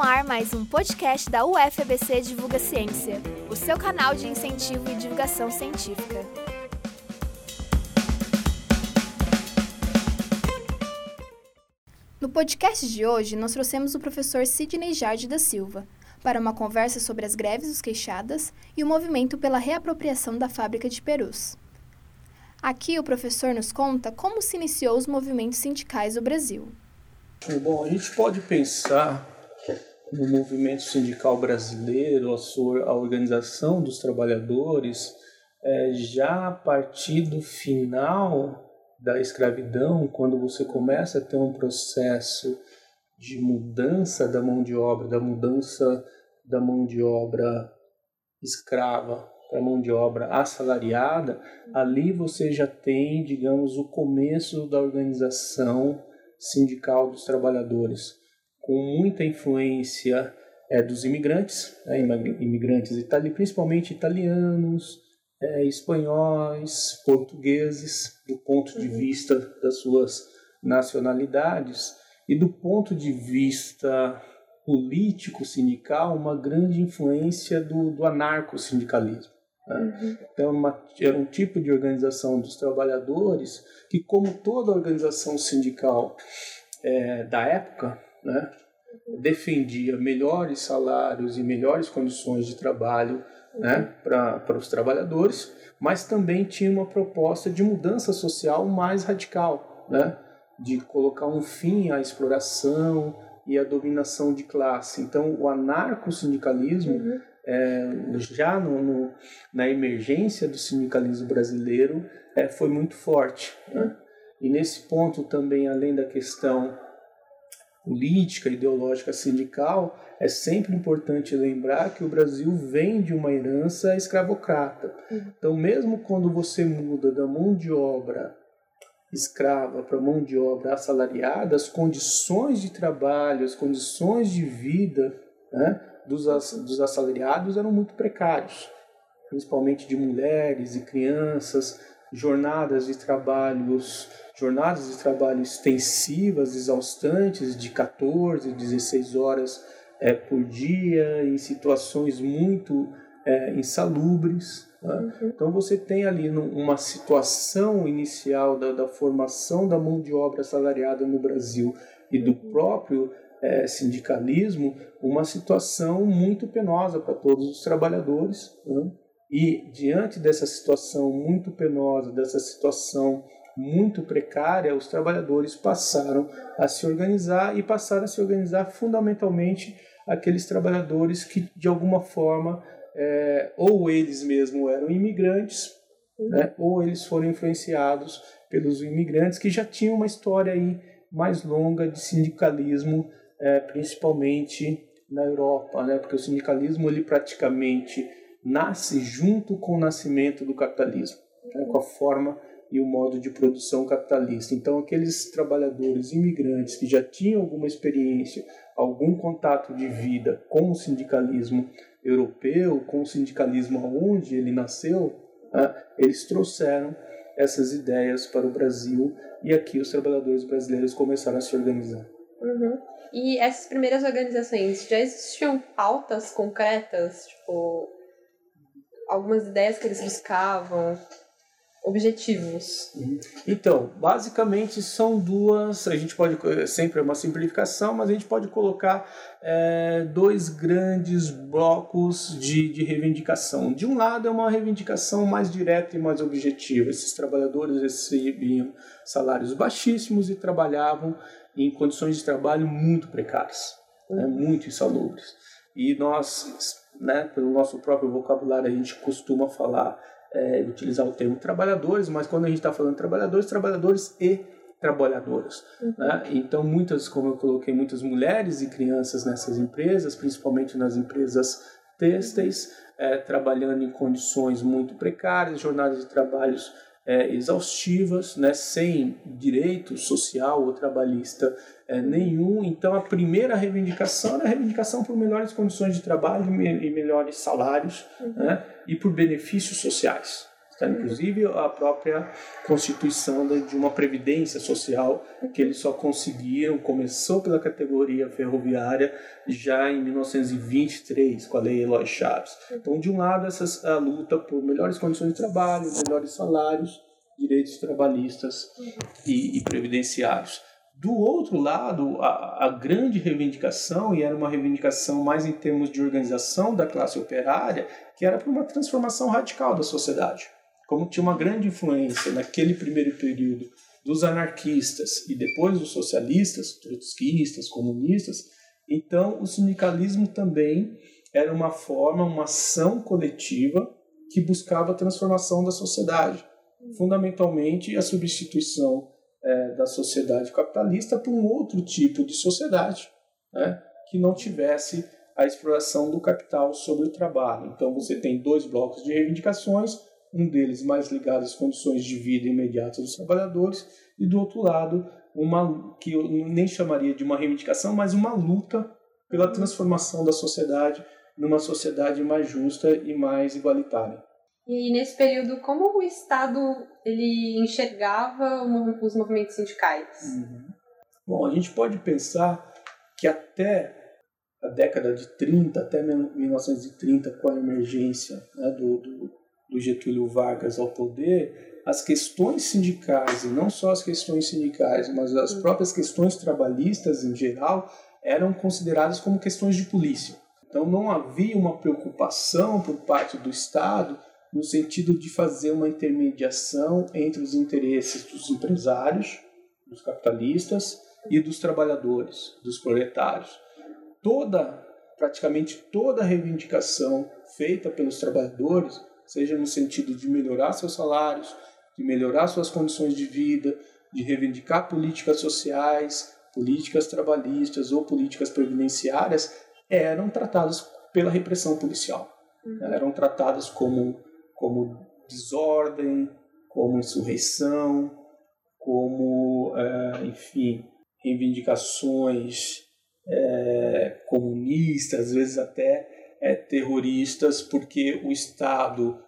no ar mais um podcast da UFABC Divulga Ciência, o seu canal de incentivo e divulgação científica. No podcast de hoje, nós trouxemos o professor Sidney Jardim da Silva para uma conversa sobre as greves dos queixadas e o movimento pela reapropriação da fábrica de perus. Aqui o professor nos conta como se iniciou os movimentos sindicais do Brasil. Bom, a gente pode pensar no movimento sindical brasileiro, a sua a organização dos trabalhadores, é, já a partir do final da escravidão, quando você começa a ter um processo de mudança da mão de obra, da mudança da mão de obra escrava para mão de obra assalariada, ali você já tem, digamos, o começo da organização sindical dos trabalhadores, com muita influência é, dos imigrantes, né, imigrantes itali principalmente italianos, é, espanhóis, portugueses, do ponto de uhum. vista das suas nacionalidades, e do ponto de vista político sindical, uma grande influência do, do anarco-sindicalismo. Né? Uhum. Então, uma, era um tipo de organização dos trabalhadores que, como toda organização sindical é, da época, né, defendia melhores salários e melhores condições de trabalho né, para os trabalhadores, mas também tinha uma proposta de mudança social mais radical, né, de colocar um fim à exploração e à dominação de classe. Então, o anarco-sindicalismo uhum é, já no, no, na emergência do sindicalismo brasileiro é, foi muito forte. Né? E nesse ponto também, além da questão política, ideológica, sindical, é sempre importante lembrar que o Brasil vem de uma herança escravocrata. Então, mesmo quando você muda da mão de obra escrava para mão de obra assalariada, as condições de trabalho, as condições de vida, né, dos, dos assalariados eram muito precários, principalmente de mulheres e crianças, jornadas de trabalhos, jornadas de trabalho extensivas, exaustantes, de 14, 16 horas é, por dia, em situações muito é, insalubres. Né? Uhum. Então você tem ali uma situação inicial da, da formação da mão de obra assalariada no Brasil e do próprio é, sindicalismo uma situação muito penosa para todos os trabalhadores. Né? E diante dessa situação muito penosa, dessa situação muito precária, os trabalhadores passaram a se organizar e passaram a se organizar fundamentalmente aqueles trabalhadores que de alguma forma é, ou eles mesmos eram imigrantes, né, ou eles foram influenciados pelos imigrantes que já tinham uma história aí mais longa de sindicalismo é, principalmente na Europa, né? porque o sindicalismo ele praticamente nasce junto com o nascimento do capitalismo, né? com a forma e o modo de produção capitalista. Então, aqueles trabalhadores imigrantes que já tinham alguma experiência, algum contato de vida com o sindicalismo europeu, com o sindicalismo onde ele nasceu, né? eles trouxeram essas ideias para o Brasil e aqui os trabalhadores brasileiros começaram a se organizar. Uhum. E essas primeiras organizações, já existiam pautas concretas, tipo, algumas ideias que eles buscavam, objetivos? Então, basicamente são duas, a gente pode, sempre é uma simplificação, mas a gente pode colocar é, dois grandes blocos de, de reivindicação. De um lado é uma reivindicação mais direta e mais objetiva. Esses trabalhadores recebiam salários baixíssimos e trabalhavam em condições de trabalho muito precárias, né, muito insalubres. E nós, né, pelo nosso próprio vocabulário, a gente costuma falar, é, utilizar o termo trabalhadores, mas quando a gente está falando trabalhadores, trabalhadores e trabalhadoras. Uhum. Né? Então, muitas, como eu coloquei, muitas mulheres e crianças nessas empresas, principalmente nas empresas têxteis, é, trabalhando em condições muito precárias, jornadas de trabalhos é, exaustivas, né, sem direito social ou trabalhista é, nenhum. Então, a primeira reivindicação era a reivindicação por melhores condições de trabalho e melhores salários uhum. né, e por benefícios sociais. Tá? Inclusive a própria constituição de uma previdência social que eles só conseguiram, começou pela categoria ferroviária já em 1923, com a lei Eloy Chaves. Então, de um lado, essa a luta por melhores condições de trabalho, melhores salários, direitos trabalhistas e, e previdenciários. Do outro lado, a, a, grande reivindicação, e era uma reivindicação mais em termos de organização da classe operária, que era para uma transformação radical da sociedade. Como tinha uma grande influência naquele primeiro período dos anarquistas e depois dos socialistas, trotskistas, comunistas, então o sindicalismo também era uma forma, uma ação coletiva que buscava a transformação da sociedade, fundamentalmente a substituição é, da sociedade capitalista por um outro tipo de sociedade, né, que não tivesse a exploração do capital sobre o trabalho. Então você tem dois blocos de reivindicações um deles mais ligado às condições de vida imediatas dos trabalhadores, e do outro lado, uma que eu nem chamaria de uma reivindicação, mas uma luta pela transformação da sociedade numa sociedade mais justa e mais igualitária. E nesse período, como o Estado ele enxergava os movimentos sindicais? Uhum. Bom, a gente pode pensar que até a década de 30, até 1930, com a emergência né, do, do do Getúlio Vargas ao poder, as questões sindicais, e não só as questões sindicais, mas as hum. próprias questões trabalhistas em geral, eram consideradas como questões de polícia. Então não havia uma preocupação por parte do Estado no sentido de fazer uma intermediação entre os interesses dos empresários, dos capitalistas e dos trabalhadores, dos proletários. Toda, praticamente toda reivindicação feita pelos trabalhadores seja no sentido de melhorar seus salários, de melhorar suas condições de vida, de reivindicar políticas sociais, políticas trabalhistas ou políticas previdenciárias, eram tratadas pela repressão policial. Uhum. Eram tratadas como, como desordem, como insurreição, como, é, enfim, reivindicações é, comunistas, às vezes até é, terroristas, porque o Estado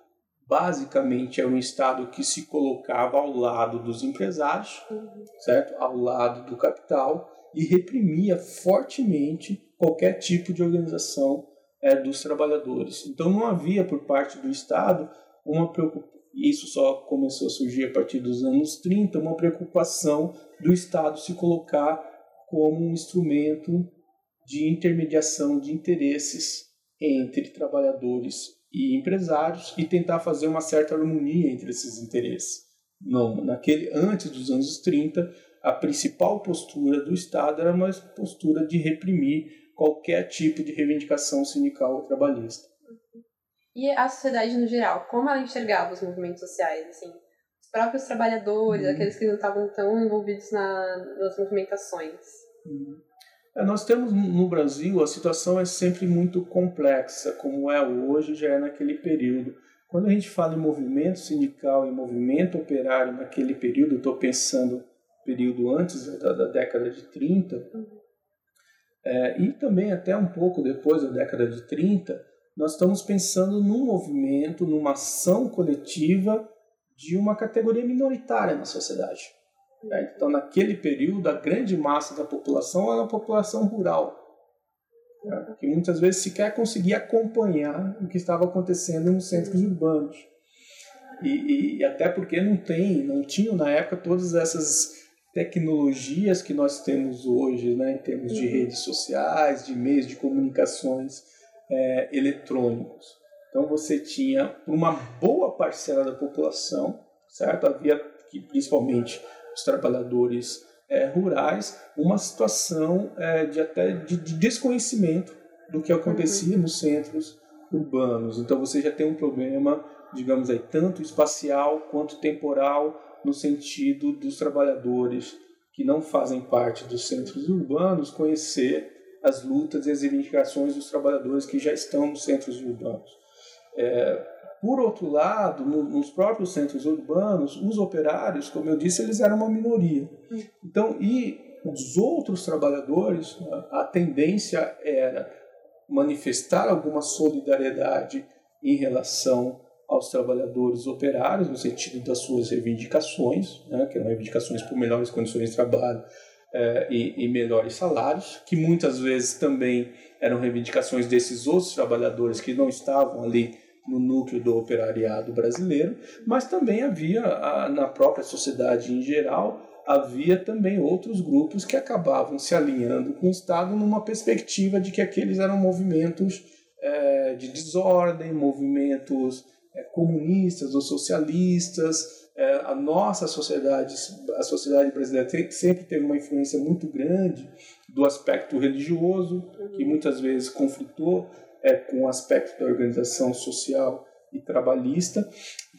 basicamente era um Estado que se colocava ao lado dos empresários, uhum. certo? Ao lado do capital e reprimia fortemente qualquer tipo de organização é, dos trabalhadores. Então não havia por parte do Estado uma preocupação, isso só começou a surgir a partir dos anos 30, uma preocupação do Estado se colocar como um instrumento de intermediação de interesses entre trabalhadores e empresários e tentar fazer uma certa harmonia entre esses interesses. Não, naquele antes dos anos 30, a principal postura do Estado era uma postura de reprimir qualquer tipo de reivindicação sindical ou trabalhista. E a sociedade no geral, como ela enxergava os movimentos sociais, assim, os próprios trabalhadores, uhum. aqueles que não estavam tão envolvidos na, nas movimentações? Uhum. É, nós temos no Brasil, a situação é sempre muito complexa, como é hoje, já é naquele período. Quando a gente fala em movimento sindical e movimento operário naquele período, estou pensando período antes da, da década de 30, é, e também até um pouco depois da década de 30, nós estamos pensando num movimento, numa ação coletiva de uma categoria minoritária na sociedade. Né? Então, naquele período, a grande massa da população era a população rural, né? que muitas vezes sequer conseguia acompanhar o que estava acontecendo nos centros urbanos. E, e, até porque não tem, não tinham na época todas essas tecnologias que nós temos hoje, né, em termos de uhum. redes sociais, de meios de comunicações é, eletrônicos. Então você tinha uma boa parcela da população, certo? Havia que principalmente os trabalhadores é, rurais uma situação é, de até de, de, desconhecimento do que acontecia uhum. nos centros urbanos. Então você já tem um problema, digamos aí, tanto espacial quanto temporal, no sentido dos trabalhadores que não fazem parte dos centros urbanos conhecer as lutas e as reivindicações dos trabalhadores que já estão nos centros urbanos. É, por outro lado, no, nos próprios centros urbanos, os operários, como eu disse, eles eram uma minoria. Então, e os outros trabalhadores, a tendência era manifestar alguma solidariedade em relação aos trabalhadores operários no sentido das suas reivindicações, né, que eram reivindicações por melhores condições de trabalho é, e, e, melhores salários, que muitas vezes também eram reivindicações desses outros trabalhadores que não estavam ali no núcleo do operariado brasileiro, mas também havia a, na própria sociedade em geral havia também outros grupos que acabavam se alinhando com o Estado numa perspectiva de que aqueles eram movimentos é, de desordem, movimentos é, comunistas ou socialistas. É, a nossa sociedade, a sociedade brasileira sempre teve uma influência muito grande do aspecto religioso, que muitas vezes conflitou é, com o aspecto da organização social e trabalhista.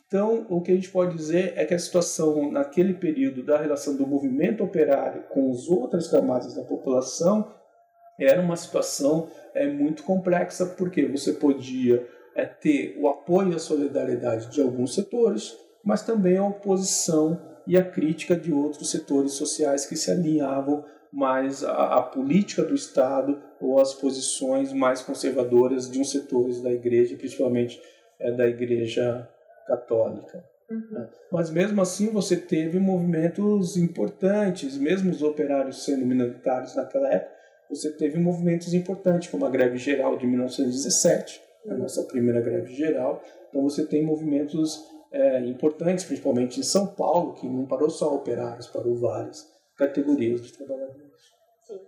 Então, o que a gente pode dizer é que a situação naquele período da relação do movimento operário com as outras camadas da população era uma situação é, muito complexa, porque você podia é, ter o apoio e a solidariedade de alguns setores, mas também a oposição e a crítica de outros setores sociais que se alinhavam mais à, à política do Estado ou às posições mais conservadoras de uns setores da igreja, principalmente é, da igreja católica. Uhum. Né? Mas mesmo assim você teve movimentos importantes, mesmo os operários sendo minoritários naquela época, você teve movimentos importantes, como a greve geral de 1917, a nossa primeira greve geral. Então você tem movimentos é, importantes, principalmente em São Paulo, que não parou só operários, parou várias categorias de trabalhadores. Sim.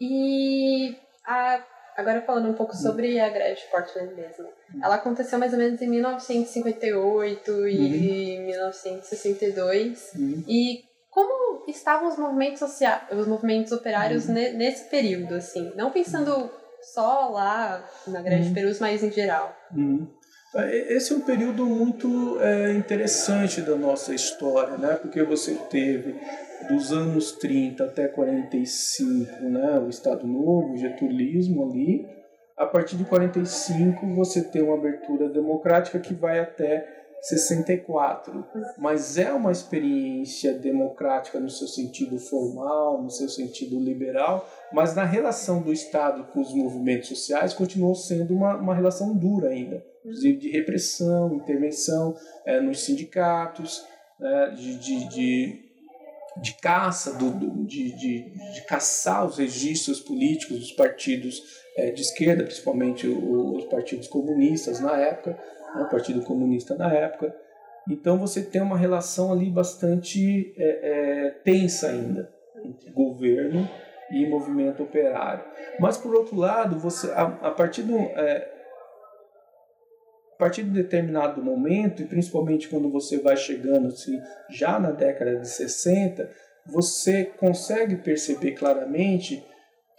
E a Agora falando um pouco sobre a greve de Portland mesmo. Ela aconteceu mais ou menos em 1958 uhum. e 1962. Uhum. E como estavam os movimentos sociais, os movimentos operários uhum. nesse período, assim? Não pensando só lá na greve de uhum. Perus, mas em geral. Uhum. É, esse é um período muito é, interessante da nossa história, né? porque você teve dos anos 30 até 45 né? o Estado Novo, o getulismo ali. A partir de 45 você tem uma abertura democrática que vai até 64, mas é uma experiência democrática no seu sentido formal, no seu sentido liberal, mas na relação do Estado com os movimentos sociais continuou sendo uma, uma relação dura ainda. Inclusive de repressão, intervenção é, nos sindicatos, é, de, de, de, de, caça, do, de, de, de, caçar os registros políticos dos partidos é, de esquerda, principalmente os partidos comunistas na época, né, Partido Comunista na época. Então você tem uma relação ali bastante é, é, tensa ainda entre governo e movimento operário. Mas por outro lado, você a, a partir do é, partir de determinado momento, e principalmente quando você vai chegando assim, já na década de 60, você consegue perceber claramente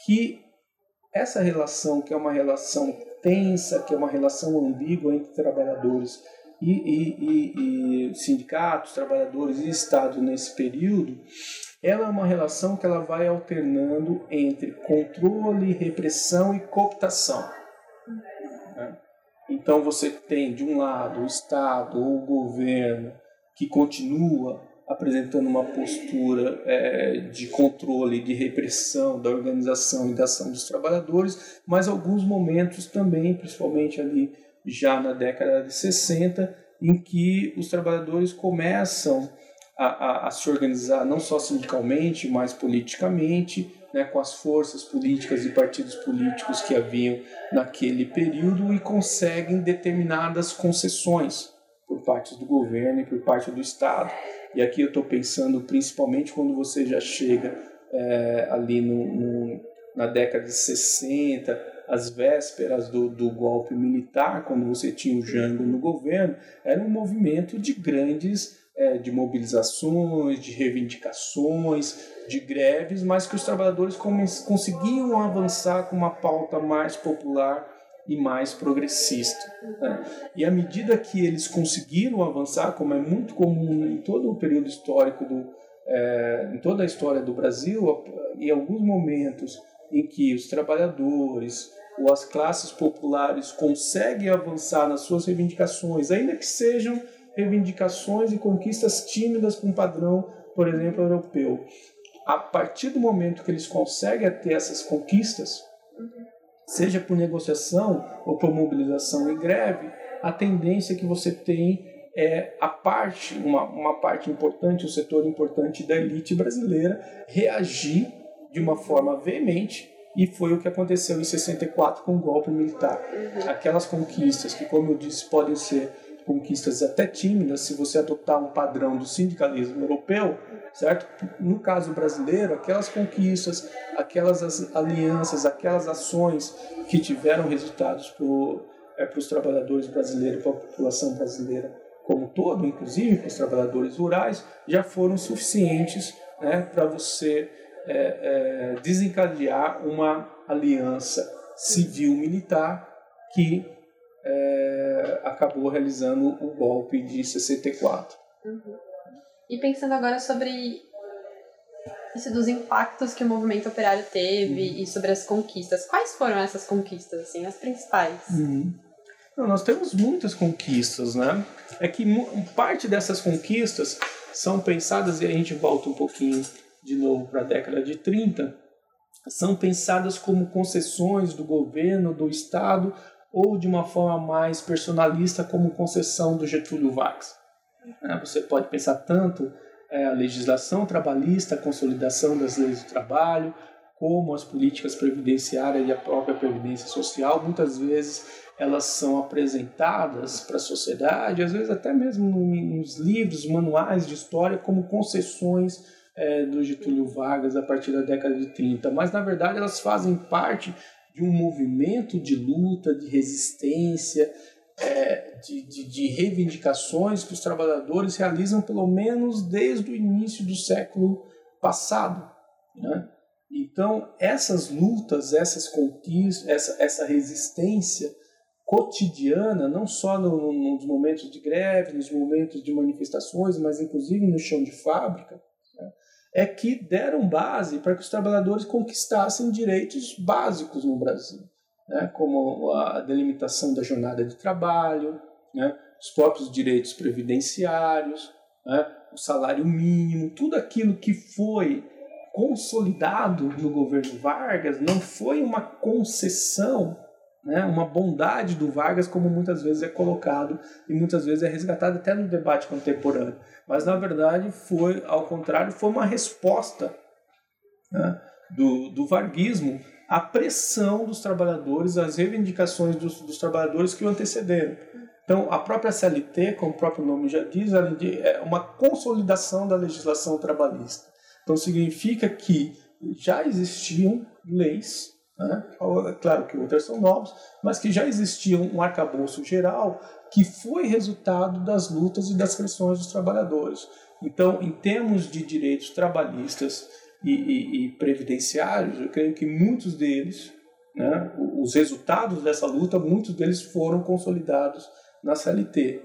que essa relação, que é uma relação tensa, que é uma relação ambígua entre trabalhadores e, e, e, e sindicatos, trabalhadores e Estado nesse período, ela é uma relação que ela vai alternando entre controle, repressão e cooptação. Né? Então você tem, de um lado, o Estado ou o governo que continua apresentando uma postura é, de controle, de repressão da organização e da ação dos trabalhadores, mas alguns momentos também, principalmente ali já na década de 60, em que os trabalhadores começam a, a, a se organizar não só sindicalmente, mas politicamente, né, com as forças políticas e partidos políticos que haviam naquele período e conseguem determinadas concessões por parte do governo e por parte do Estado. E aqui eu estou pensando principalmente quando você já chega é, ali no, no, na década de 60, as vésperas do, do golpe militar, quando você tinha o Jango no governo, era um movimento de grandes é, de mobilizações, de reivindicações, de greves, mas que os trabalhadores conseguiam avançar com uma pauta mais popular e mais progressista. Né? E à medida que eles conseguiram avançar, como é muito comum em todo o período histórico do, é, em toda a história do Brasil, em alguns momentos em que os trabalhadores ou as classes populares conseguem avançar nas suas reivindicações, ainda que sejam reivindicações e conquistas tímidas com padrão, por exemplo, europeu. A partir do momento que eles conseguem ter essas conquistas, seja por negociação ou por mobilização e greve, a tendência que você tem é a parte, uma, uma parte importante, um setor importante da elite brasileira reagir de uma forma veemente e foi o que aconteceu em 64 com o golpe militar. Uhum. Aquelas conquistas que, como eu disse, podem ser conquistas até tímidas se você adotar um padrão do sindicalismo europeu, certo? No caso brasileiro, aquelas conquistas, aquelas alianças, aquelas ações que tiveram resultados para é, os trabalhadores brasileiros, para a população brasileira como todo, inclusive para os trabalhadores rurais, já foram suficientes né, para você é, é, desencadear uma aliança civil-militar que acabou realizando o golpe de 64. Uhum. E pensando agora sobre isso dos impactos que o movimento operário teve uhum. e sobre as conquistas, quais foram essas conquistas, assim, as principais? Uhum. Não, nós temos muitas conquistas, né? É que parte dessas conquistas são pensadas, e a gente volta um pouquinho de novo para a década de 30, são pensadas como concessões do governo, do Estado, ou de uma forma mais personalista, como concessão do Getúlio Vargas. É, você pode pensar tanto é, a legislação trabalhista, a consolidação das leis do trabalho, como as políticas previdenciárias e a própria previdência social, muitas vezes elas são apresentadas para a sociedade, às vezes até mesmo nos livros, manuais de história, como concessões é, do Getúlio Vargas a partir da década de 30, mas na verdade elas fazem parte de um movimento de luta, de resistência, é, de, de, de, reivindicações que os trabalhadores realizam pelo menos desde o início do século passado. Né? Então, essas lutas, essas conquistas, essa, essa resistência cotidiana, não só no, no, nos momentos de greve, nos momentos de manifestações, mas inclusive no chão de fábrica, é que deram base para que os trabalhadores conquistassem direitos básicos no Brasil, né, como a delimitação da jornada de trabalho, né, os próprios direitos previdenciários, né, o salário mínimo, tudo aquilo que foi consolidado no governo Vargas não foi uma concessão né, uma bondade do Vargas, como muitas vezes é colocado e muitas vezes é resgatado até no debate contemporâneo. Mas na verdade foi, ao contrário, foi uma resposta né, do, do varguismo à pressão dos trabalhadores, às reivindicações dos, dos trabalhadores que o antecederam. Então, a própria CLT, como o próprio nome já diz, é uma consolidação da legislação trabalhista. Então, significa que já existiam leis né? Claro que outras são novas, mas que já existia um arcabouço geral que foi resultado das lutas e das pressões dos trabalhadores. Então, em termos de direitos trabalhistas e, e, e previdenciários, eu creio que muitos deles, né, os resultados dessa luta, muitos deles foram consolidados na CLT,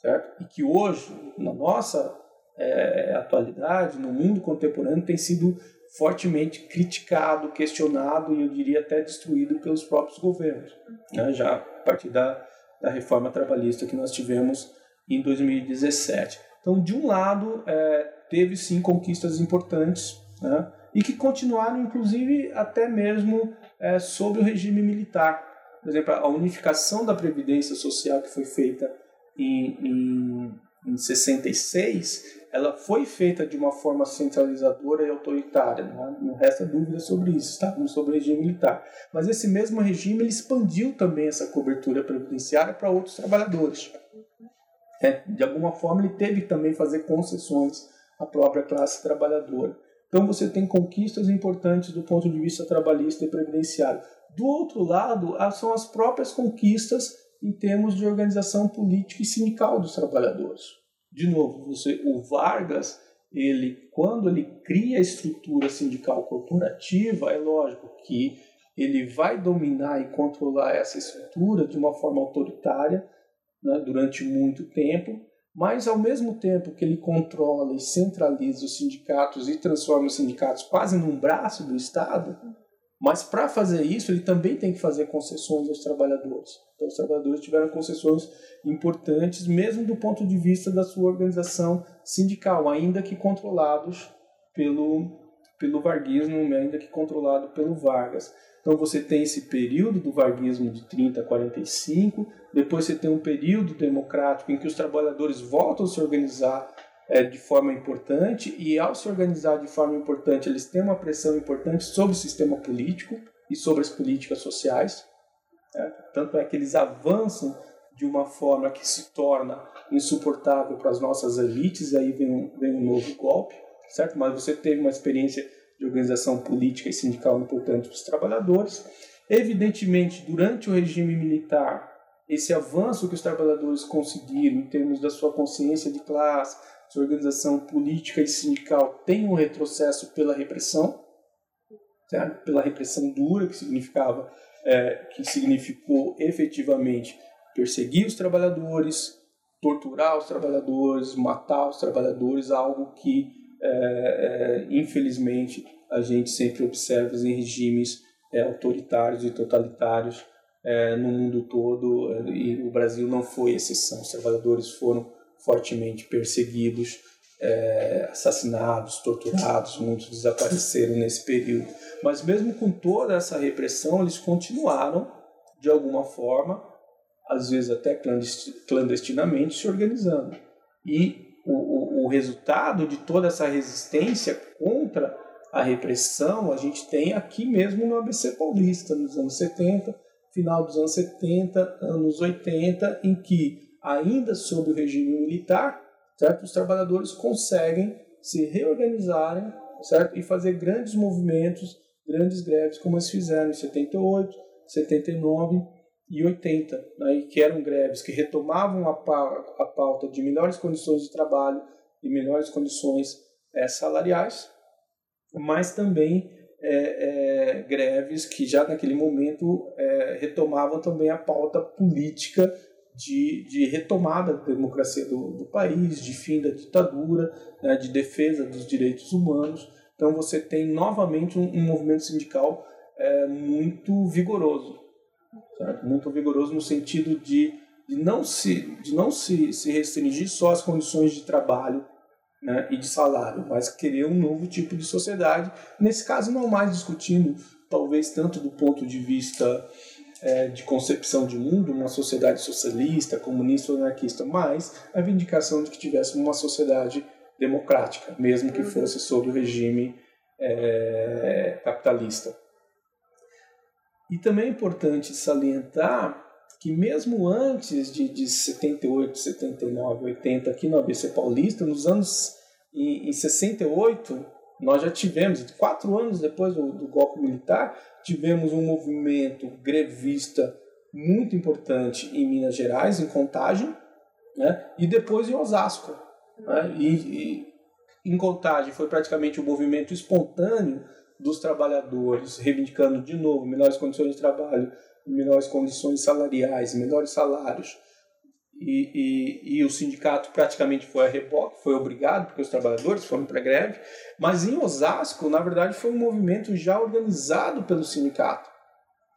certo? E que hoje, na nossa é, atualidade, no mundo contemporâneo, tem sido fortemente criticado, questionado e eu diria até destruído pelos próprios governos, né? já a partir da, da reforma trabalhista que nós tivemos em 2017. Então, de um lado, é, teve sim conquistas importantes né? e que continuaram, inclusive, até mesmo é, sobre o regime militar. Por exemplo, a unificação da Previdência Social que foi feita em, em, em 66 ela foi feita de uma forma centralizadora e autoritária, não, não resta dúvida sobre isso, estávamos sobre o regime militar. Mas esse mesmo regime expandiu também essa cobertura previdenciária para outros trabalhadores. É, de alguma forma, ele teve que também fazer concessões à própria classe trabalhadora. Então, você tem conquistas importantes do ponto de vista trabalhista e previdenciário. Do outro lado, são as próprias conquistas em termos de organização política e sindical dos trabalhadores de novo, você, o Vargas, ele, quando ele cria a estrutura sindical corporativa, é lógico que ele vai dominar e controlar essa estrutura de uma forma autoritária né, durante muito tempo, mas ao mesmo tempo que ele controla e centraliza os sindicatos e transforma os sindicatos quase num braço do Estado, mas para fazer isso, ele também tem que fazer concessões aos trabalhadores. Então, os trabalhadores tiveram concessões importantes, mesmo do ponto de vista da sua organização sindical, ainda que controlados pelo, pelo varguismo, ainda que controlado pelo Vargas. Então você tem esse período do varguismo de 30 a 45, depois você tem um período democrático em que os trabalhadores voltam a se organizar é, de forma importante e ao se organizar de forma importante eles têm uma pressão importante sobre o sistema político e sobre as políticas sociais. É, tanto é que eles avançam de uma forma que se torna insuportável para as nossas elites, e aí vem um, vem um novo golpe, certo? Mas você teve uma experiência de organização política e sindical importante para os trabalhadores. Evidentemente, durante o regime militar, esse avanço que os trabalhadores conseguiram em termos da sua consciência de classe, sua organização política e sindical, tem um retrocesso pela repressão, certo? pela repressão dura, que significava, é, que significou efetivamente perseguir os trabalhadores, torturar os trabalhadores, matar os trabalhadores, algo que, é, é, infelizmente, a gente sempre observa em regimes é, autoritários e totalitários é, no mundo todo, é, e o Brasil não foi exceção. Os trabalhadores foram fortemente perseguidos, é, assassinados, torturados, muitos desapareceram nesse período. Mas mesmo com toda essa repressão, eles continuaram, de alguma forma, às vezes até clandestinamente, se organizando. E o, o, o resultado de toda essa resistência contra a repressão a gente tem aqui mesmo no ABC Paulista, nos anos 70, final dos anos 70, anos 80, em que, ainda sob o regime militar, certo, os trabalhadores conseguem se reorganizarem certo, e fazer grandes movimentos, grandes greves, como eles fizeram em 78, 79 e 80, né, que eram greves que retomavam a, pauta de melhores condições de trabalho e melhores condições é, salariais, mas também é, é, greves que já naquele momento retomavam também a pauta política de, de retomada da democracia do, do país, de fim da ditadura, né, de defesa dos direitos humanos. Então você tem novamente um, um movimento sindical é, muito vigoroso certo? muito vigoroso no sentido de, de não, se, de não se, se restringir só às condições de trabalho né, e de salário, mas querer um novo tipo de sociedade. Nesse caso, não mais discutindo, talvez tanto do ponto de vista é, de concepção de mundo, uma sociedade socialista, comunista ou anarquista, mas a vindicação de que tivéssemos uma sociedade democrática, mesmo que uhum. fosse sob o regime é, capitalista. E também é importante salientar que mesmo antes de, de 78, 79, 80, aqui no ABC Paulista, nos anos em, em 68, nós já tivemos, quatro anos depois do, do golpe militar, tivemos um movimento grevista muito importante em Minas Gerais, em Contagem, né? e depois em Osasco. Né? E, e em Contagem foi praticamente um movimento espontâneo dos trabalhadores, reivindicando de novo melhores condições de trabalho, melhores condições salariais, melhores salários. E, e, e o sindicato praticamente foi a reboque, foi obrigado, porque os trabalhadores foram para greve. Mas em Osasco, na verdade, foi um movimento já organizado pelo sindicato.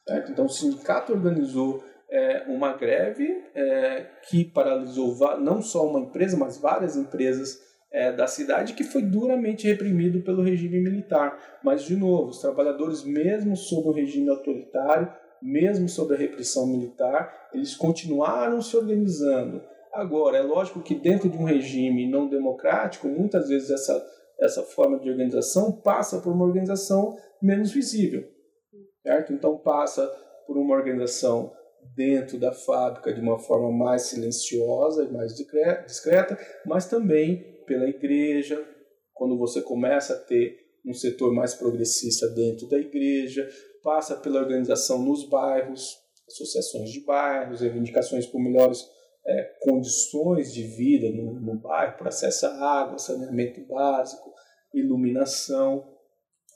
Certo? Então, o sindicato organizou é, uma greve é, que paralisou não só uma empresa, mas várias empresas é, da cidade que foi duramente reprimido pelo regime militar. Mas, de novo, os trabalhadores, mesmo sob o regime autoritário, mesmo sob a repressão militar, eles continuaram se organizando. Agora, é lógico que dentro de um regime não democrático, muitas vezes essa, essa forma de organização passa por uma organização menos visível. Certo? Então, passa por uma organização dentro da fábrica de uma forma mais silenciosa e mais discreta, mas também pela igreja, quando você começa a ter um setor mais progressista dentro da igreja, passa pela organização nos bairros, associações de bairros, reivindicações por melhores é, condições de vida no, no bairro, por acesso à água, saneamento básico, iluminação.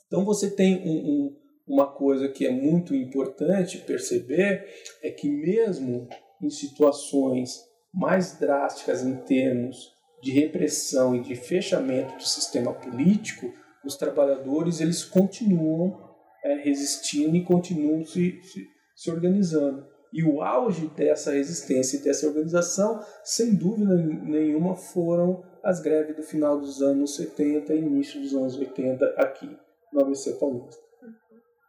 Então você tem um, um, uma coisa que é muito importante perceber, é que mesmo em situações mais drásticas em termos de repressão e de fechamento do sistema político, os trabalhadores eles continuam é, resistindo e continuam se, se, se organizando. E o auge dessa resistência e dessa organização, sem dúvida nenhuma, foram as greves do final dos anos 70 e início dos anos 80 aqui no ABC Paulista.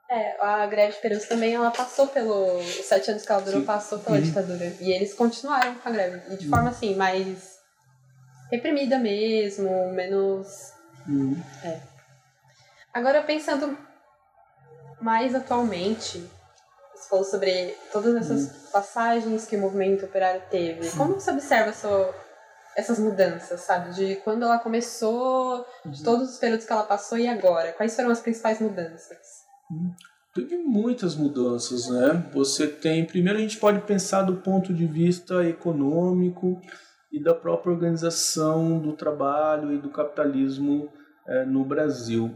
É, a greve de Perus também, ela passou pelo... Os sete anos que ela durou, Sim. passou pela uhum. ditadura. E eles continuaram com a greve. E de uhum. forma, assim, mais reprimida mesmo, menos... Uhum. É. Agora, pensando mais atualmente, você falou sobre todas essas uhum. passagens que o movimento operário teve. Como você observa essa, essas mudanças, sabe? De quando ela começou, de uhum. todos os períodos que ela passou e agora? Quais foram as principais mudanças? Teve muitas mudanças, né? Você tem, primeiro a gente pode pensar do ponto de vista econômico e da própria organização do trabalho e do capitalismo é, no Brasil.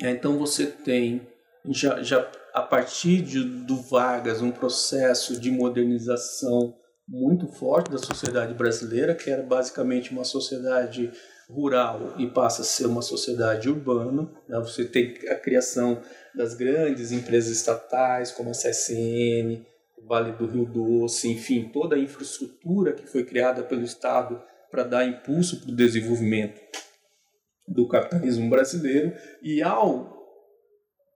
É, então você tem já, já a partir de, do Vargas um processo de modernização muito forte da sociedade brasileira, que era basicamente uma sociedade rural e passa a ser uma sociedade urbana. Né? Você tem a criação das grandes empresas estatais, como a CSN, o Vale do Rio Doce, enfim, toda a infraestrutura que foi criada pelo Estado para dar impulso para o desenvolvimento do capitalismo brasileiro. E ao,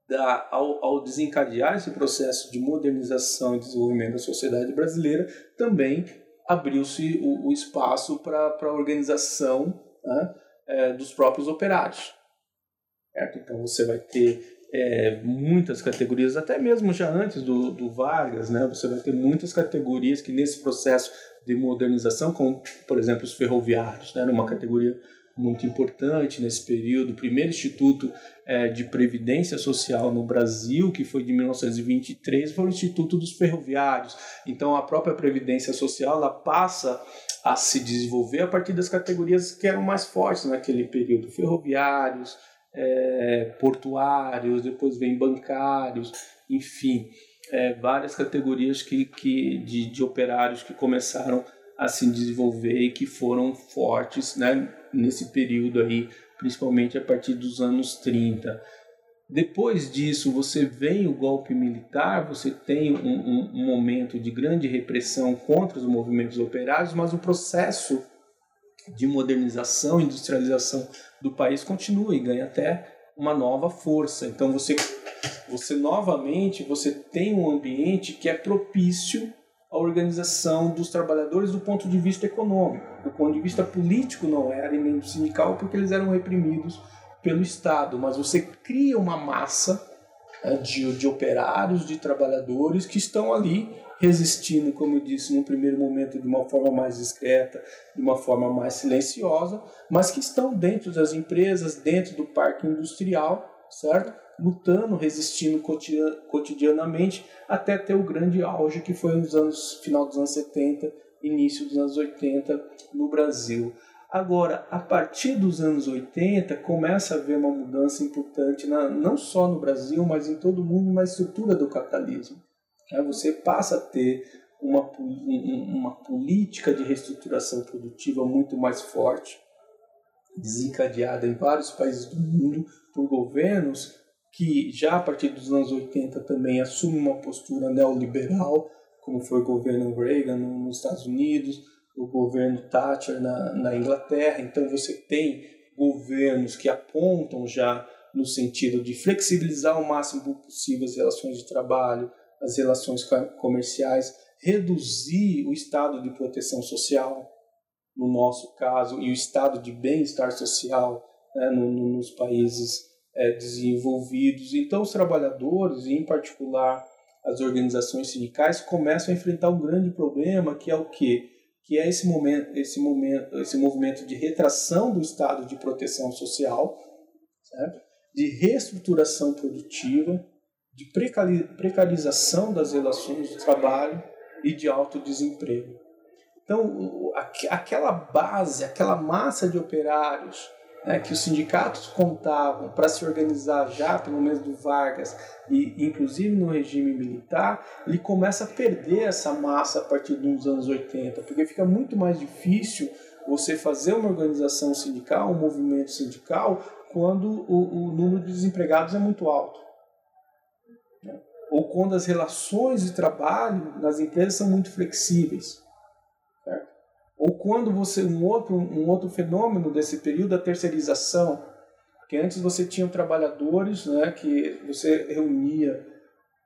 da, ao, ao desencadear esse processo de modernização e desenvolvimento da sociedade brasileira, também abriu-se o, o espaço para a organização né, é, dos próprios operários. Certo? Então você vai ter é, muitas categorias, até mesmo já antes do, do Vargas, né, você vai ter muitas categorias que nesse processo de modernização, como por exemplo os ferroviários, né, uma categoria muito importante nesse período, o primeiro instituto é, de previdência social no Brasil, que foi de 1923, foi o Instituto dos Ferroviários. Então a própria previdência social ela passa a se desenvolver a partir das categorias que eram mais fortes naquele período, ferroviários, é, portuários, depois vem bancários, enfim, é, várias categorias que, que, de, de operários que começaram a se desenvolver e que foram fortes né, nesse período aí, principalmente a partir dos anos 30. Depois disso, você vem o golpe militar, você tem um, um, um momento de grande repressão contra os movimentos operários, mas o processo de modernização industrialização do país continua e ganha até uma nova força. Então você você novamente você tem um ambiente que é propício à organização dos trabalhadores do ponto de vista econômico. Do ponto de vista político não era e nem do sindical porque eles eram reprimidos pelo Estado, mas você cria uma massa né, de, de operários, de trabalhadores que estão ali resistindo, como eu disse, no primeiro momento de uma forma mais discreta, de uma forma mais silenciosa, mas que estão dentro das empresas, dentro do parque industrial, certo? Lutando, resistindo cotidianamente até ter o grande auge que foi nos anos final dos anos 70, início dos anos 80 no Brasil. Agora, a partir dos anos 80, começa a haver uma mudança importante, na, não só no Brasil, mas em todo o mundo, na estrutura do capitalismo. Né? Você passa a ter uma, uma política de reestruturação produtiva muito mais forte, desencadeada em vários países do mundo por governos que já a partir dos anos 80 também assumem uma postura neoliberal, como foi o governo Reagan nos Estados Unidos, o governo Thatcher na, na Inglaterra. Então você tem governos que apontam já no sentido de flexibilizar o máximo possível as relações de trabalho, as relações comerciais, reduzir o estado de proteção social, no nosso caso, e o estado de bem-estar social né, no, no, nos países é, desenvolvidos. Então, os trabalhadores, e em particular as organizações sindicais, começam a enfrentar um grande problema, que é o quê? Que é esse momento, esse momento, esse movimento de retração do estado de proteção social, certo? de reestruturação produtiva, de precarização das relações de trabalho e de alto desemprego. Então, aquela base, aquela massa de operários né, que os sindicatos contavam para se organizar já pelo menos do Vargas e inclusive no regime militar, ele começa a perder essa massa a partir dos anos 80, porque fica muito mais difícil você fazer uma organização sindical, um movimento sindical, quando o, o número de desempregados é muito alto ou quando as relações de trabalho nas empresas são muito flexíveis. Ou quando você um outro um outro fenômeno desse período a terceirização, Porque antes você tinha trabalhadores, né, que você reunia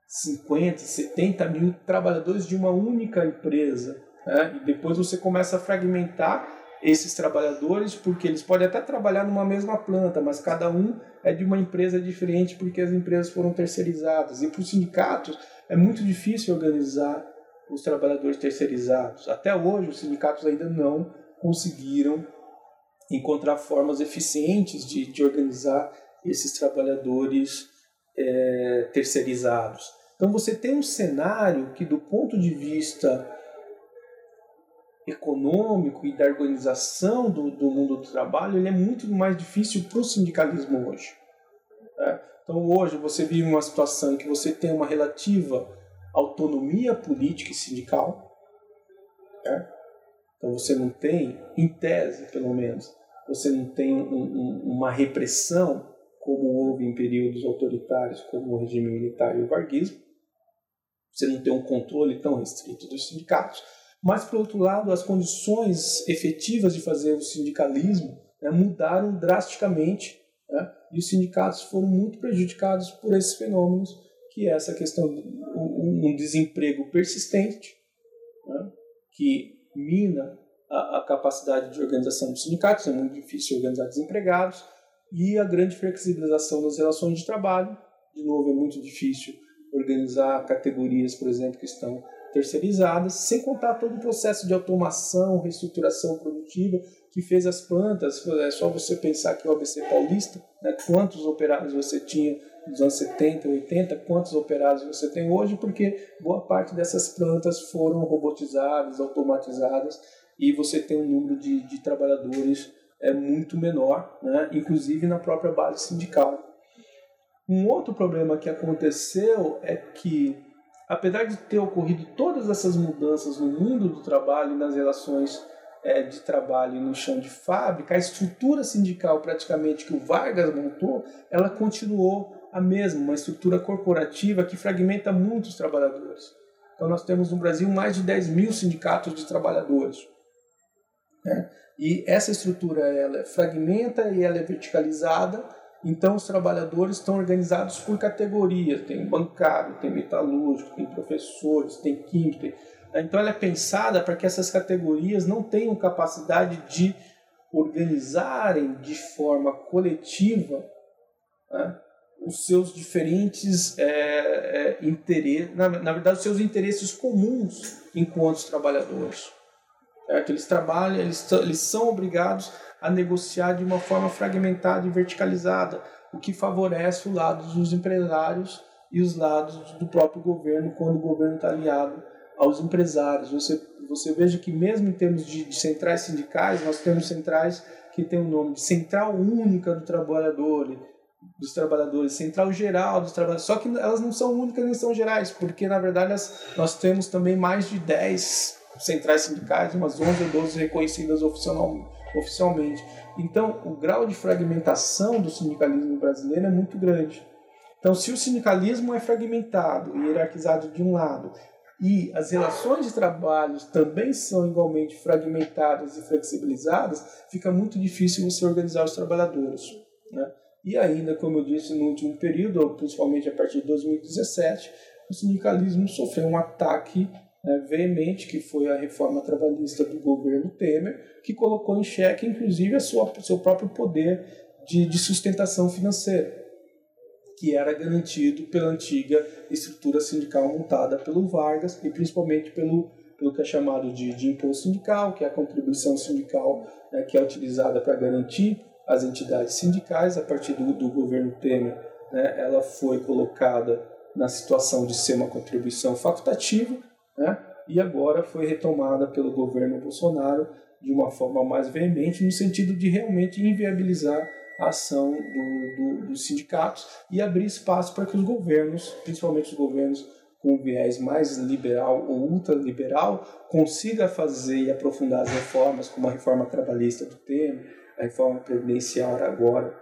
50, 70 mil trabalhadores de uma única empresa. Né? E depois você começa a fragmentar esses trabalhadores, porque eles podem até trabalhar numa mesma planta, mas cada um é de uma empresa diferente porque as empresas foram terceirizadas. E para os sindicatos é muito difícil organizar os trabalhadores terceirizados. Até hoje, os sindicatos ainda não conseguiram encontrar formas eficientes de, de organizar esses trabalhadores é, terceirizados. Então você tem um cenário que, do ponto de vista econômico e da organização do, do mundo do trabalho, ele é muito mais difícil para o sindicalismo hoje. Né? Então hoje você vive uma situação em que você tem uma relativa autonomia política e sindical. Né? Então você não tem, em tese pelo menos, você não tem um, um, uma repressão como houve em períodos autoritários como o regime militar e o varguismo você não tem um controle tão restrito dos sindicatos. Mas, por outro lado, as condições efetivas de fazer o sindicalismo né, mudaram drasticamente né, e os sindicatos foram muito prejudicados por esses fenômenos, que é essa questão de um desemprego persistente, né, que mina a, a, capacidade de organização dos sindicatos, é muito difícil organizar desempregados, e a grande flexibilização das relações de trabalho, de novo, é muito difícil organizar categorias, por exemplo, que estão terceirizadas, sem contar todo o processo de automação, reestruturação produtiva que fez as plantas. É só você pensar que o ABC Paulista, né, quantos operários você tinha nos anos 70, 80, quantos operários você tem hoje, porque boa parte dessas plantas foram robotizadas, automatizadas, e você tem um número de, de trabalhadores é muito menor, né, inclusive na própria base sindical. Um outro problema que aconteceu é que, apesar de ter ocorrido todas essas mudanças no mundo do trabalho e nas relações é, de trabalho no chão de fábrica, a estrutura sindical praticamente que o Vargas montou, ela continuou a mesma, uma estrutura corporativa que fragmenta muitos trabalhadores. Então nós temos no Brasil mais de 10 mil sindicatos de trabalhadores. Né? E essa estrutura ela fragmenta e ela é verticalizada então, os trabalhadores estão organizados por categorias: tem bancário, tem metalúrgico, tem professores, tem químico. Tem... Então, ela é pensada para que essas categorias não tenham capacidade de organizarem de forma coletiva né, os seus diferentes é, é, interesses, na, na, verdade, os seus interesses comuns enquanto trabalhadores. Eles trabalham, eles, eles são obrigados a negociar de uma forma fragmentada e verticalizada, o que favorece o lado dos empresários e os lados do próprio governo quando o governo está aliado aos empresários. Você, você veja que mesmo em termos de, de centrais sindicais, nós temos centrais que têm o nome de Central Única do Trabalhador, dos trabalhadores, Central Geral dos Trabalhadores, só que elas não são únicas nem são gerais, porque na verdade nós temos também mais de 10 centrais sindicais, umas 11 ou 12 reconhecidas oficialmente. Então, o grau de fragmentação do sindicalismo brasileiro é muito grande. Então, se o sindicalismo é fragmentado e hierarquizado de um lado, e as relações de trabalho também são igualmente fragmentadas e flexibilizadas, fica muito difícil você organizar os trabalhadores. Né? E ainda, como eu disse, no último período, principalmente a partir de 2017, o sindicalismo sofreu um ataque né, veemente, que foi a reforma trabalhista do governo Temer, que colocou em xeque, inclusive, o seu próprio poder de, de sustentação financeira, que era garantido pela antiga estrutura sindical montada pelo Vargas e principalmente pelo, pelo que é chamado de, de imposto sindical, que é a contribuição sindical né, que é utilizada para garantir as entidades sindicais. A partir do, do governo Temer, né, ela foi colocada na situação de ser uma contribuição facultativa né? e agora foi retomada pelo governo Bolsonaro de uma forma mais veemente, no sentido de realmente inviabilizar a ação do, do, dos sindicatos e abrir espaço para que os governos, principalmente os governos com viés mais liberal ou ultraliberal, consiga fazer e aprofundar as reformas, como a reforma trabalhista do Temer, reforma previdenciária agora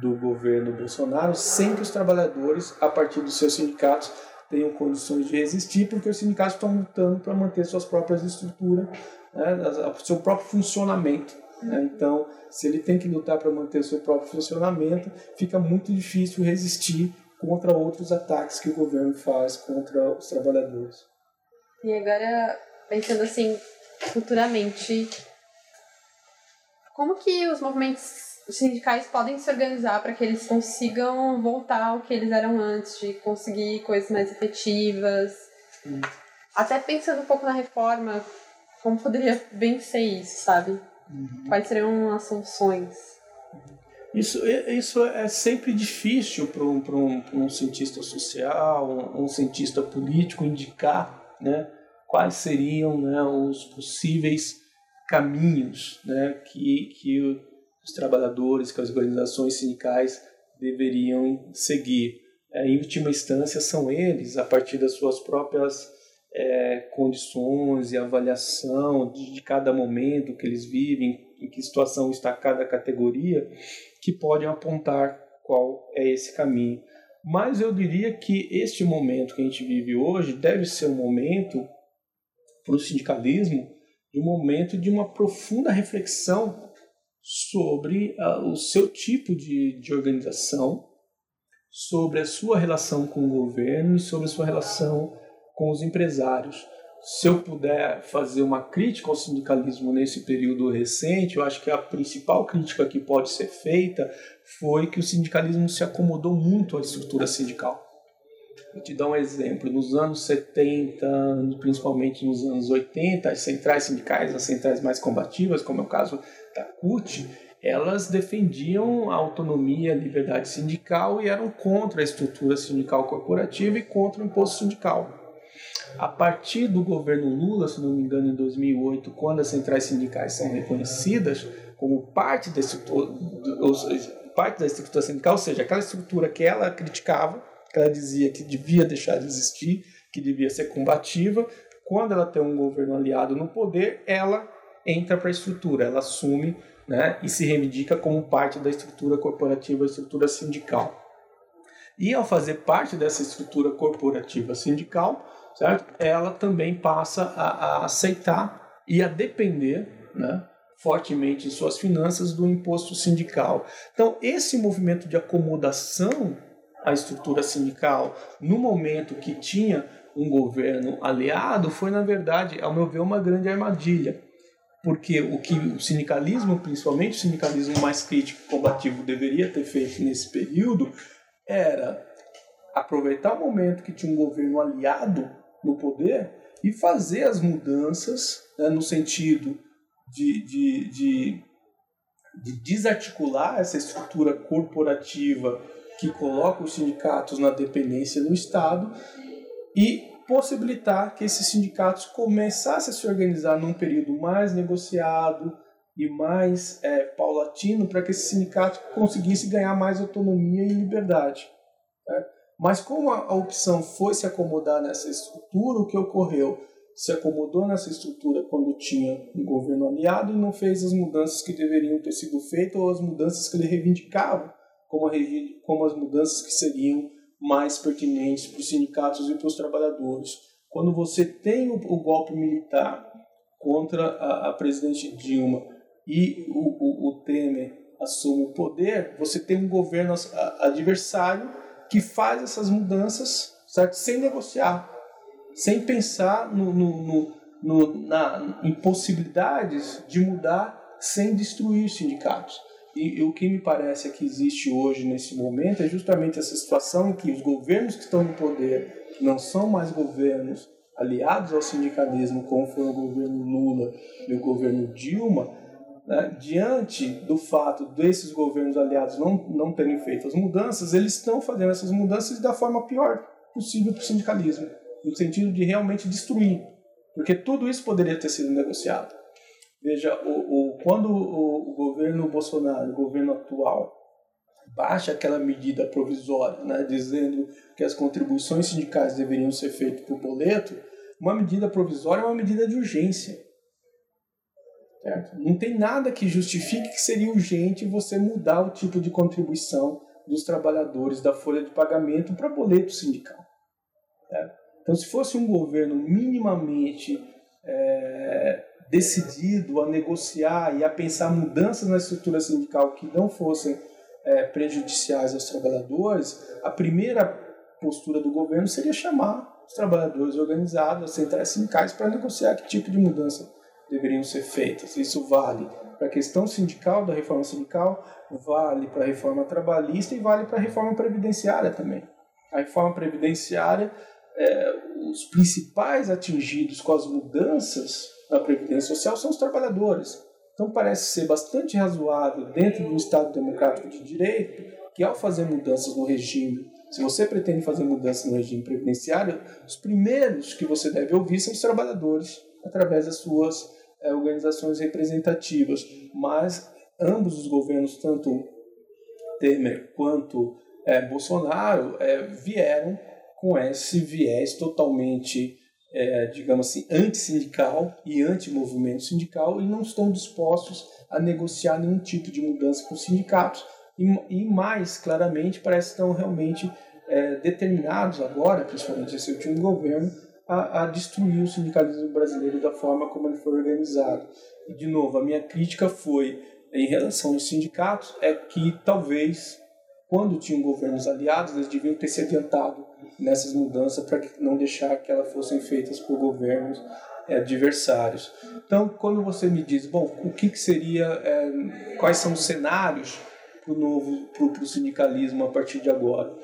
do governo Bolsonaro, sem que os trabalhadores, a partir dos seus sindicatos, tenham condições de resistir, porque os sindicatos estão lutando para manter suas próprias estruturas, né, seu próprio funcionamento. Né? Então, se ele tem que lutar para manter seu próprio funcionamento, fica muito difícil resistir contra outros ataques que o governo faz contra os trabalhadores. E agora, pensando assim, futuramente, como que os movimentos sindicais podem se organizar para que eles consigam voltar ao que eles eram antes, de conseguir coisas mais efetivas? Hum. Até pensando um pouco na reforma, como poderia vencer isso, sabe? Uhum. Quais seriam as soluções? Isso, isso é sempre difícil para um, um, um cientista social, um, um, cientista político indicar né, quais seriam né, os possíveis caminhos né, que, que os trabalhadores, que as organizações sindicais deveriam seguir. É, em última instância, são eles, a partir das suas próprias é, condições e avaliação de, de, cada momento que eles vivem, em que situação está cada categoria, que podem apontar qual é esse caminho. Mas eu diria que este momento que a gente vive hoje deve ser um momento para o sindicalismo, de um momento de uma profunda reflexão sobre uh, o seu tipo de, de organização, sobre a sua relação com o governo e sobre a sua relação com os empresários. Se eu puder fazer uma crítica ao sindicalismo nesse período recente, eu acho que a principal crítica que pode ser feita foi que o sindicalismo se acomodou muito à estrutura sindical. Vou te dar um exemplo. Nos anos 70, principalmente nos anos 80, as centrais sindicais, as centrais mais combativas, como é o caso da CUT, elas defendiam a autonomia, a liberdade sindical e eram contra a estrutura sindical corporativa e contra o imposto sindical. A partir do governo Lula, se não me engano, em 2008, quando as centrais sindicais são reconhecidas como parte da estrutura, parte da estrutura sindical, ou seja, aquela estrutura que ela criticava, que ela dizia que devia deixar de existir, que devia ser combativa, quando ela tem um governo aliado no poder, ela entra para a estrutura, ela assume né, e se reivindica como parte da estrutura corporativa, estrutura sindical. E ao fazer parte dessa estrutura corporativa sindical, certo? ela também passa a, a aceitar e a depender né, fortemente em suas finanças do imposto sindical. Então, esse movimento de acomodação à estrutura sindical, no momento que tinha um governo aliado, foi, na verdade, ao meu ver, uma grande armadilha. Porque o que o sindicalismo, principalmente o sindicalismo mais crítico e combativo, deveria ter feito nesse período era aproveitar o momento que tinha um governo aliado no poder e fazer as mudanças né, no sentido de, de, de, de desarticular essa estrutura corporativa que coloca os sindicatos na dependência do Estado e possibilitar que esses sindicatos começassem a se organizar num período mais negociado e mais é, paulatino para que esses sindicatos conseguissem ganhar mais autonomia e liberdade. Né? Mas como a opção foi se acomodar nessa estrutura, o que ocorreu? Se acomodou nessa estrutura quando tinha um governo aliado e não fez as mudanças que deveriam ter sido feitas ou as mudanças que ele reivindicava como, como as mudanças que seriam mais pertinentes para os sindicatos e para os trabalhadores. Quando você tem o, o golpe militar contra a, a presidente Dilma e o, o, o Temer assume o poder, você tem um governo adversário que faz essas mudanças certo? sem negociar, sem pensar no, no, no na, em possibilidades de mudar sem destruir os sindicatos. E, e, o que me parece é que existe hoje, nesse momento, é justamente essa situação em que os governos que estão no poder, que não são mais governos aliados ao sindicalismo, como foi o governo Lula e o governo Dilma, né, diante do fato desses governos aliados não, não terem feito as mudanças, eles estão fazendo essas mudanças da forma pior possível para o sindicalismo, no sentido de realmente destruir, porque tudo isso poderia ter sido negociado. Veja, o, o, quando o, o governo Bolsonaro, o governo atual, baixa aquela medida provisória, né, dizendo que as contribuições sindicais deveriam ser feitas por boleto, uma medida provisória é uma medida de urgência Certo? Não tem nada que justifique que seria urgente você mudar o tipo de contribuição dos trabalhadores da folha de pagamento para boleto sindical. Certo? Então, se fosse um governo minimamente é, decidido a negociar e a pensar mudanças na estrutura sindical que não fossem é, prejudiciais aos trabalhadores, a primeira postura do governo seria chamar os trabalhadores organizados, as centrais sindicais, para negociar que tipo de mudança deveriam ser feitas. Isso vale para a questão sindical, da reforma sindical, vale para a reforma trabalhista e vale para a reforma previdenciária também. A reforma previdenciária, é, os principais atingidos com as mudanças na Previdência Social são os trabalhadores. Então parece ser bastante razoável, dentro do Estado Democrático de Direito, que ao fazer mudanças no regime, se você pretende fazer mudanças no regime previdenciário, os primeiros que você deve ouvir são os trabalhadores, através das suas é, organizações representativas. Mas ambos os governos, tanto Temer quanto é, Bolsonaro, é, vieram com esse viés totalmente é, digamos assim, antissindical e anti-movimento sindical e não estão dispostos a negociar nenhum tipo de mudança com os sindicatos. E, e mais claramente, parece que estão realmente é, determinados agora, principalmente esse último governo, a, a, destruir o sindicalismo brasileiro da forma como ele foi organizado. E, de novo, a minha crítica foi, em relação aos sindicatos, é que talvez, quando tinham governos aliados, eles deviam ter se adiantado nessas mudanças para não deixar que elas fossem feitas por governos é, adversários. Então, quando você me diz, bom, o que, que seria, é, quais são os cenários para o novo, para o sindicalismo a partir de agora?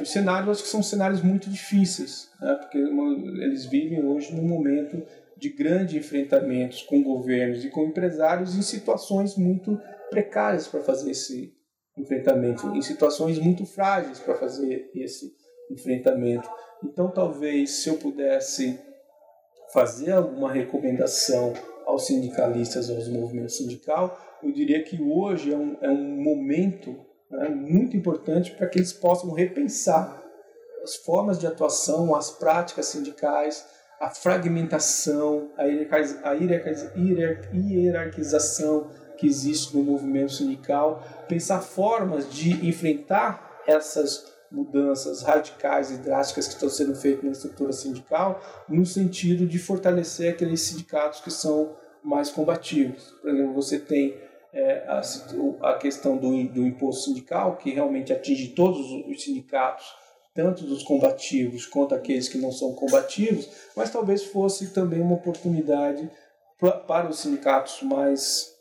Os cenários, acho que são cenários muito difíceis, né, porque eles vivem hoje num momento de grandes enfrentamentos com governos e com empresários em situações muito precárias para fazer esse enfrentamento, em situações muito frágeis para fazer esse enfrentamento. Então, talvez, se eu pudesse fazer alguma recomendação aos sindicalistas, aos movimentos sindical, eu diria que hoje é um, é um momento né, muito importante para que eles possam repensar as formas de atuação, as práticas sindicais, a fragmentação, a hierarquização que existe no movimento sindical, pensar formas de enfrentar essas mudanças radicais e drásticas que estão sendo feitas na estrutura sindical, no sentido de fortalecer aqueles sindicatos que são mais combativos. Por exemplo, você tem é, a, a, questão do, do imposto sindical, que realmente atinge todos os sindicatos, tanto dos combativos quanto aqueles que não são combativos, mas talvez fosse também uma oportunidade pra, para os sindicatos mais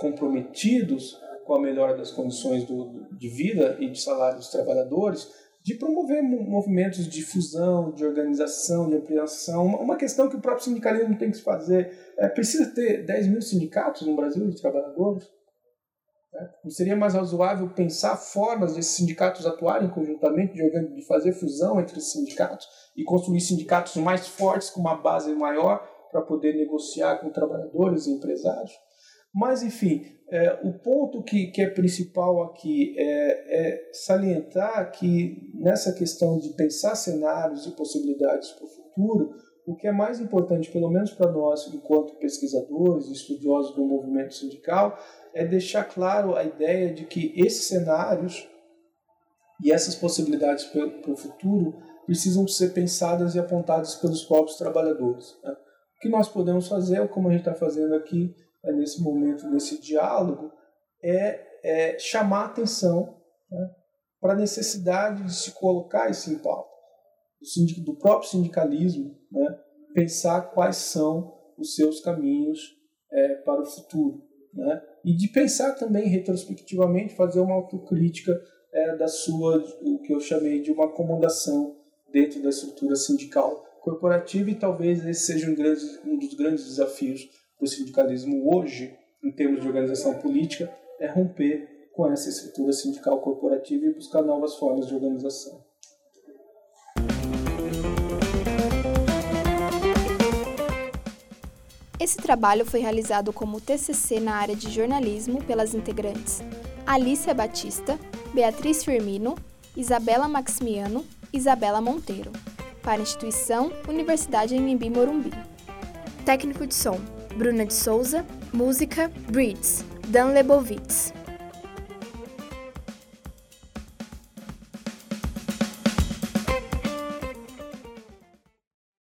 comprometidos com a melhora das condições do, de vida e de salário dos trabalhadores, de promover movimentos de fusão, de organização, de ampliação. Uma questão que o próprio sindicalismo tem que se fazer. É, precisa ter 10 mil sindicatos no Brasil de trabalhadores? É, não seria mais razoável pensar formas desses sindicatos atuarem conjuntamente, de, fazer fusão entre os sindicatos e construir sindicatos mais fortes, com uma base maior, para poder negociar com trabalhadores e empresários? Mas, enfim, é, o ponto que, que é principal aqui é, é, salientar que nessa questão de pensar cenários e possibilidades para o futuro, o que é mais importante, pelo menos para nós, enquanto pesquisadores estudiosos do movimento sindical, é deixar claro a ideia de que esses cenários e essas possibilidades para o futuro precisam ser pensadas e apontadas pelos próprios trabalhadores. Né? O que nós podemos fazer, como a gente está fazendo aqui, é, nesse momento, nesse diálogo, é, é chamar atenção né, para a necessidade de se colocar isso em pauta, do, do próprio sindicalismo, né, pensar quais são os seus caminhos é, para o futuro. Né, e de pensar também retrospectivamente, fazer uma autocrítica é, da sua, o que eu chamei de uma acomodação dentro da estrutura sindical corporativa, e talvez esse seja um, grande, um dos grandes desafios do sindicalismo hoje, em termos de organização política, é romper com essa estrutura sindical corporativa e buscar novas formas de organização. Esse trabalho foi realizado como TCC na área de jornalismo pelas integrantes Alicia Batista, Beatriz Firmino, Isabela Maximiano e Isabela Monteiro, para a instituição Universidade Embi Morumbi. Técnico de som Bruna de Souza, música Breeds, Dan Lebovitz.